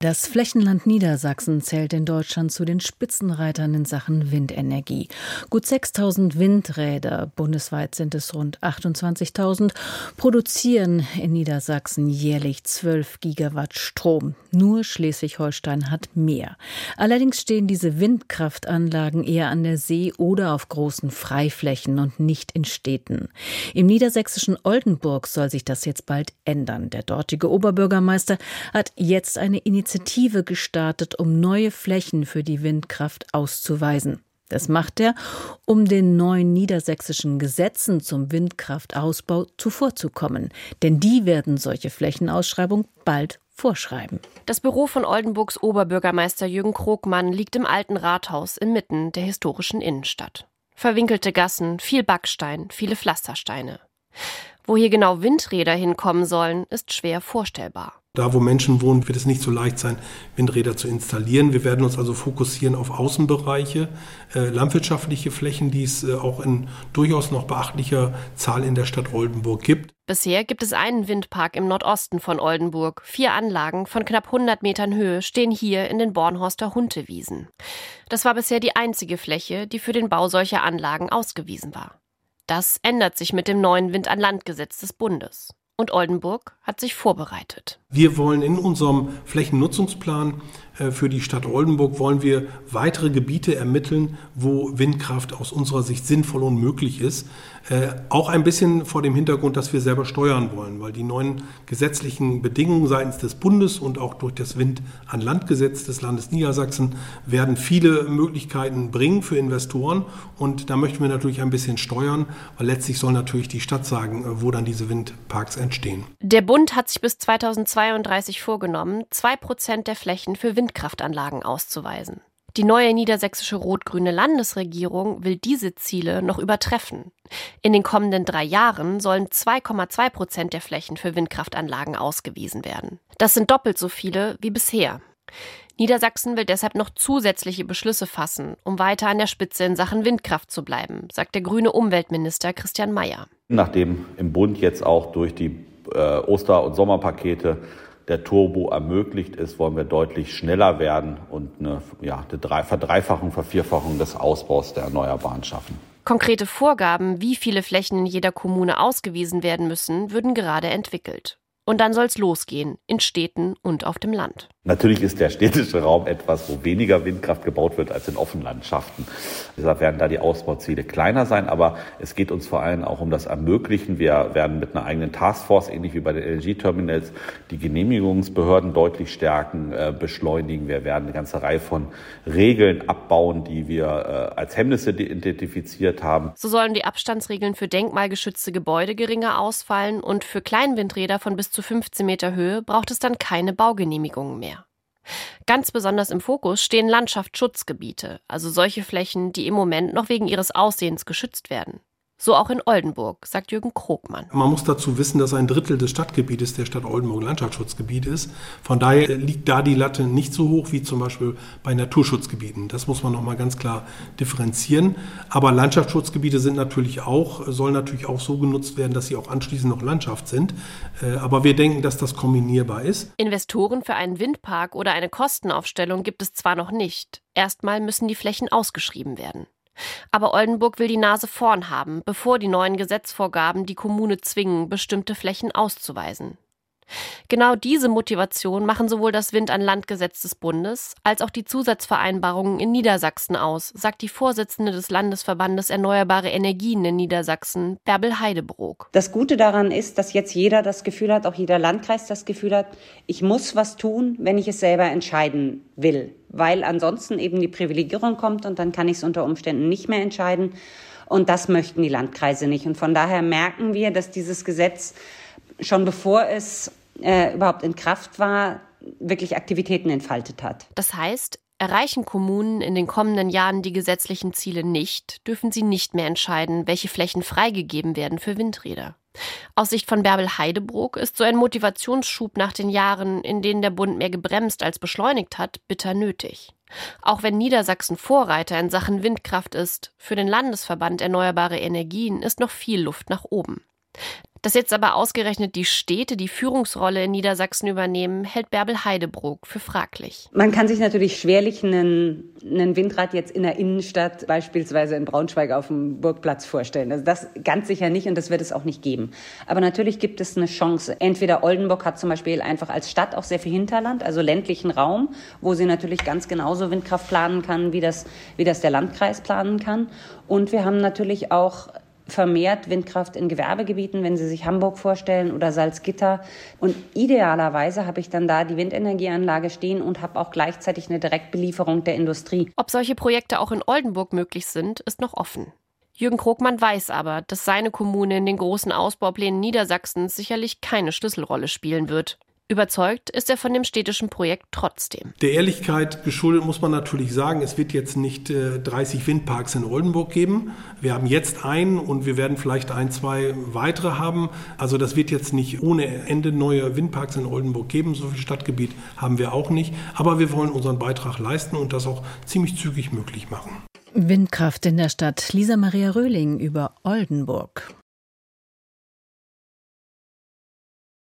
das Flächenland Niedersachsen zählt in Deutschland zu den Spitzenreitern in Sachen Windenergie. Gut 6000 Windräder, bundesweit sind es rund 28.000, produzieren in Niedersachsen jährlich 12 Gigawatt Strom. Nur Schleswig-Holstein hat mehr. Allerdings stehen diese Windkraftanlagen eher an der See oder auf großen Freiflächen und nicht in Städten. Im niedersächsischen Oldenburg soll sich das jetzt bald ändern. Der dortige Oberbürgermeister hat jetzt eine Initiative Initiative gestartet, um neue Flächen für die Windkraft auszuweisen. Das macht er, um den neuen niedersächsischen Gesetzen zum Windkraftausbau zuvorzukommen. Denn die werden solche Flächenausschreibung bald vorschreiben. Das Büro von Oldenburgs Oberbürgermeister Jürgen Krogmann liegt im alten Rathaus inmitten der historischen Innenstadt. Verwinkelte Gassen, viel Backstein, viele Pflastersteine. Wo hier genau Windräder hinkommen sollen, ist schwer vorstellbar. Da, wo Menschen wohnen, wird es nicht so leicht sein, Windräder zu installieren. Wir werden uns also fokussieren auf Außenbereiche, äh, landwirtschaftliche Flächen, die es äh, auch in durchaus noch beachtlicher Zahl in der Stadt Oldenburg gibt. Bisher gibt es einen Windpark im Nordosten von Oldenburg. Vier Anlagen von knapp 100 Metern Höhe stehen hier in den Bornhorster Huntewiesen. Das war bisher die einzige Fläche, die für den Bau solcher Anlagen ausgewiesen war. Das ändert sich mit dem neuen Wind an Landgesetz des Bundes. Und Oldenburg hat sich vorbereitet. Wir wollen in unserem Flächennutzungsplan äh, für die Stadt Oldenburg wollen wir weitere Gebiete ermitteln, wo Windkraft aus unserer Sicht sinnvoll und möglich ist. Äh, auch ein bisschen vor dem Hintergrund, dass wir selber steuern wollen, weil die neuen gesetzlichen Bedingungen seitens des Bundes und auch durch das Wind an Landgesetz des Landes Niedersachsen werden viele Möglichkeiten bringen für Investoren. Und da möchten wir natürlich ein bisschen steuern, weil letztlich soll natürlich die Stadt sagen, äh, wo dann diese Windparks entstehen. Der Bund hat sich bis 2032 vorgenommen, zwei Prozent der Flächen für Wind Windkraftanlagen auszuweisen. Die neue niedersächsische rot-grüne Landesregierung will diese Ziele noch übertreffen. In den kommenden drei Jahren sollen 2,2 Prozent der Flächen für Windkraftanlagen ausgewiesen werden. Das sind doppelt so viele wie bisher. Niedersachsen will deshalb noch zusätzliche Beschlüsse fassen, um weiter an der Spitze in Sachen Windkraft zu bleiben, sagt der grüne Umweltminister Christian Mayer. Nachdem im Bund jetzt auch durch die äh, Oster- und Sommerpakete der Turbo ermöglicht ist, wollen wir deutlich schneller werden und eine, ja, eine Verdreifachung, Vervierfachung des Ausbaus der Erneuerbaren schaffen. Konkrete Vorgaben, wie viele Flächen in jeder Kommune ausgewiesen werden müssen, würden gerade entwickelt. Und dann soll es losgehen, in Städten und auf dem Land. Natürlich ist der städtische Raum etwas, wo weniger Windkraft gebaut wird als in Offenlandschaften. Deshalb werden da die Ausbauziele kleiner sein, aber es geht uns vor allem auch um das Ermöglichen. Wir werden mit einer eigenen Taskforce, ähnlich wie bei den Energieterminals, die Genehmigungsbehörden deutlich stärken, äh, beschleunigen. Wir werden eine ganze Reihe von Regeln abbauen, die wir äh, als Hemmnisse identifiziert haben. So sollen die Abstandsregeln für denkmalgeschützte Gebäude geringer ausfallen und für Kleinwindräder von bis zu 15 Meter Höhe braucht es dann keine Baugenehmigungen mehr. Ganz besonders im Fokus stehen Landschaftsschutzgebiete, also solche Flächen, die im Moment noch wegen ihres Aussehens geschützt werden. So auch in Oldenburg, sagt Jürgen Krogmann. Man muss dazu wissen, dass ein Drittel des Stadtgebietes der Stadt Oldenburg Landschaftsschutzgebiet ist. Von daher liegt da die Latte nicht so hoch wie zum Beispiel bei Naturschutzgebieten. Das muss man nochmal ganz klar differenzieren. Aber Landschaftsschutzgebiete sind natürlich auch, sollen natürlich auch so genutzt werden, dass sie auch anschließend noch Landschaft sind. Äh, aber wir denken, dass das kombinierbar ist. Investoren für einen Windpark oder eine Kostenaufstellung gibt es zwar noch nicht. Erstmal müssen die Flächen ausgeschrieben werden. Aber Oldenburg will die Nase vorn haben, bevor die neuen Gesetzvorgaben die Kommune zwingen, bestimmte Flächen auszuweisen. Genau diese Motivation machen sowohl das Wind an Landgesetz des Bundes als auch die Zusatzvereinbarungen in Niedersachsen aus, sagt die Vorsitzende des Landesverbandes Erneuerbare Energien in Niedersachsen, Bärbel Heidebrook. Das Gute daran ist, dass jetzt jeder das Gefühl hat, auch jeder Landkreis das Gefühl hat, ich muss was tun, wenn ich es selber entscheiden will, weil ansonsten eben die Privilegierung kommt und dann kann ich es unter Umständen nicht mehr entscheiden. Und das möchten die Landkreise nicht. Und von daher merken wir, dass dieses Gesetz schon bevor es äh, überhaupt in Kraft war, wirklich Aktivitäten entfaltet hat. Das heißt, Erreichen Kommunen in den kommenden Jahren die gesetzlichen Ziele nicht, dürfen sie nicht mehr entscheiden, welche Flächen freigegeben werden für Windräder. Aus Sicht von Bärbel Heidebrook ist so ein Motivationsschub nach den Jahren, in denen der Bund mehr gebremst als beschleunigt hat, bitter nötig. Auch wenn Niedersachsen Vorreiter in Sachen Windkraft ist, für den Landesverband Erneuerbare Energien ist noch viel Luft nach oben. Dass jetzt aber ausgerechnet die Städte die Führungsrolle in Niedersachsen übernehmen, hält Bärbel Heidebrook für fraglich. Man kann sich natürlich schwerlich einen, einen Windrad jetzt in der Innenstadt, beispielsweise in Braunschweig auf dem Burgplatz vorstellen. Also das ganz sicher nicht und das wird es auch nicht geben. Aber natürlich gibt es eine Chance. Entweder Oldenburg hat zum Beispiel einfach als Stadt auch sehr viel Hinterland, also ländlichen Raum, wo sie natürlich ganz genauso Windkraft planen kann, wie das, wie das der Landkreis planen kann. Und wir haben natürlich auch vermehrt Windkraft in Gewerbegebieten, wenn Sie sich Hamburg vorstellen oder Salzgitter. Und idealerweise habe ich dann da die Windenergieanlage stehen und habe auch gleichzeitig eine Direktbelieferung der Industrie. Ob solche Projekte auch in Oldenburg möglich sind, ist noch offen. Jürgen Krogmann weiß aber, dass seine Kommune in den großen Ausbauplänen Niedersachsens sicherlich keine Schlüsselrolle spielen wird. Überzeugt ist er von dem städtischen Projekt trotzdem. Der Ehrlichkeit geschuldet muss man natürlich sagen, es wird jetzt nicht äh, 30 Windparks in Oldenburg geben. Wir haben jetzt einen und wir werden vielleicht ein, zwei weitere haben. Also das wird jetzt nicht ohne Ende neue Windparks in Oldenburg geben. So viel Stadtgebiet haben wir auch nicht. Aber wir wollen unseren Beitrag leisten und das auch ziemlich zügig möglich machen. Windkraft in der Stadt. Lisa Maria Röhling über Oldenburg.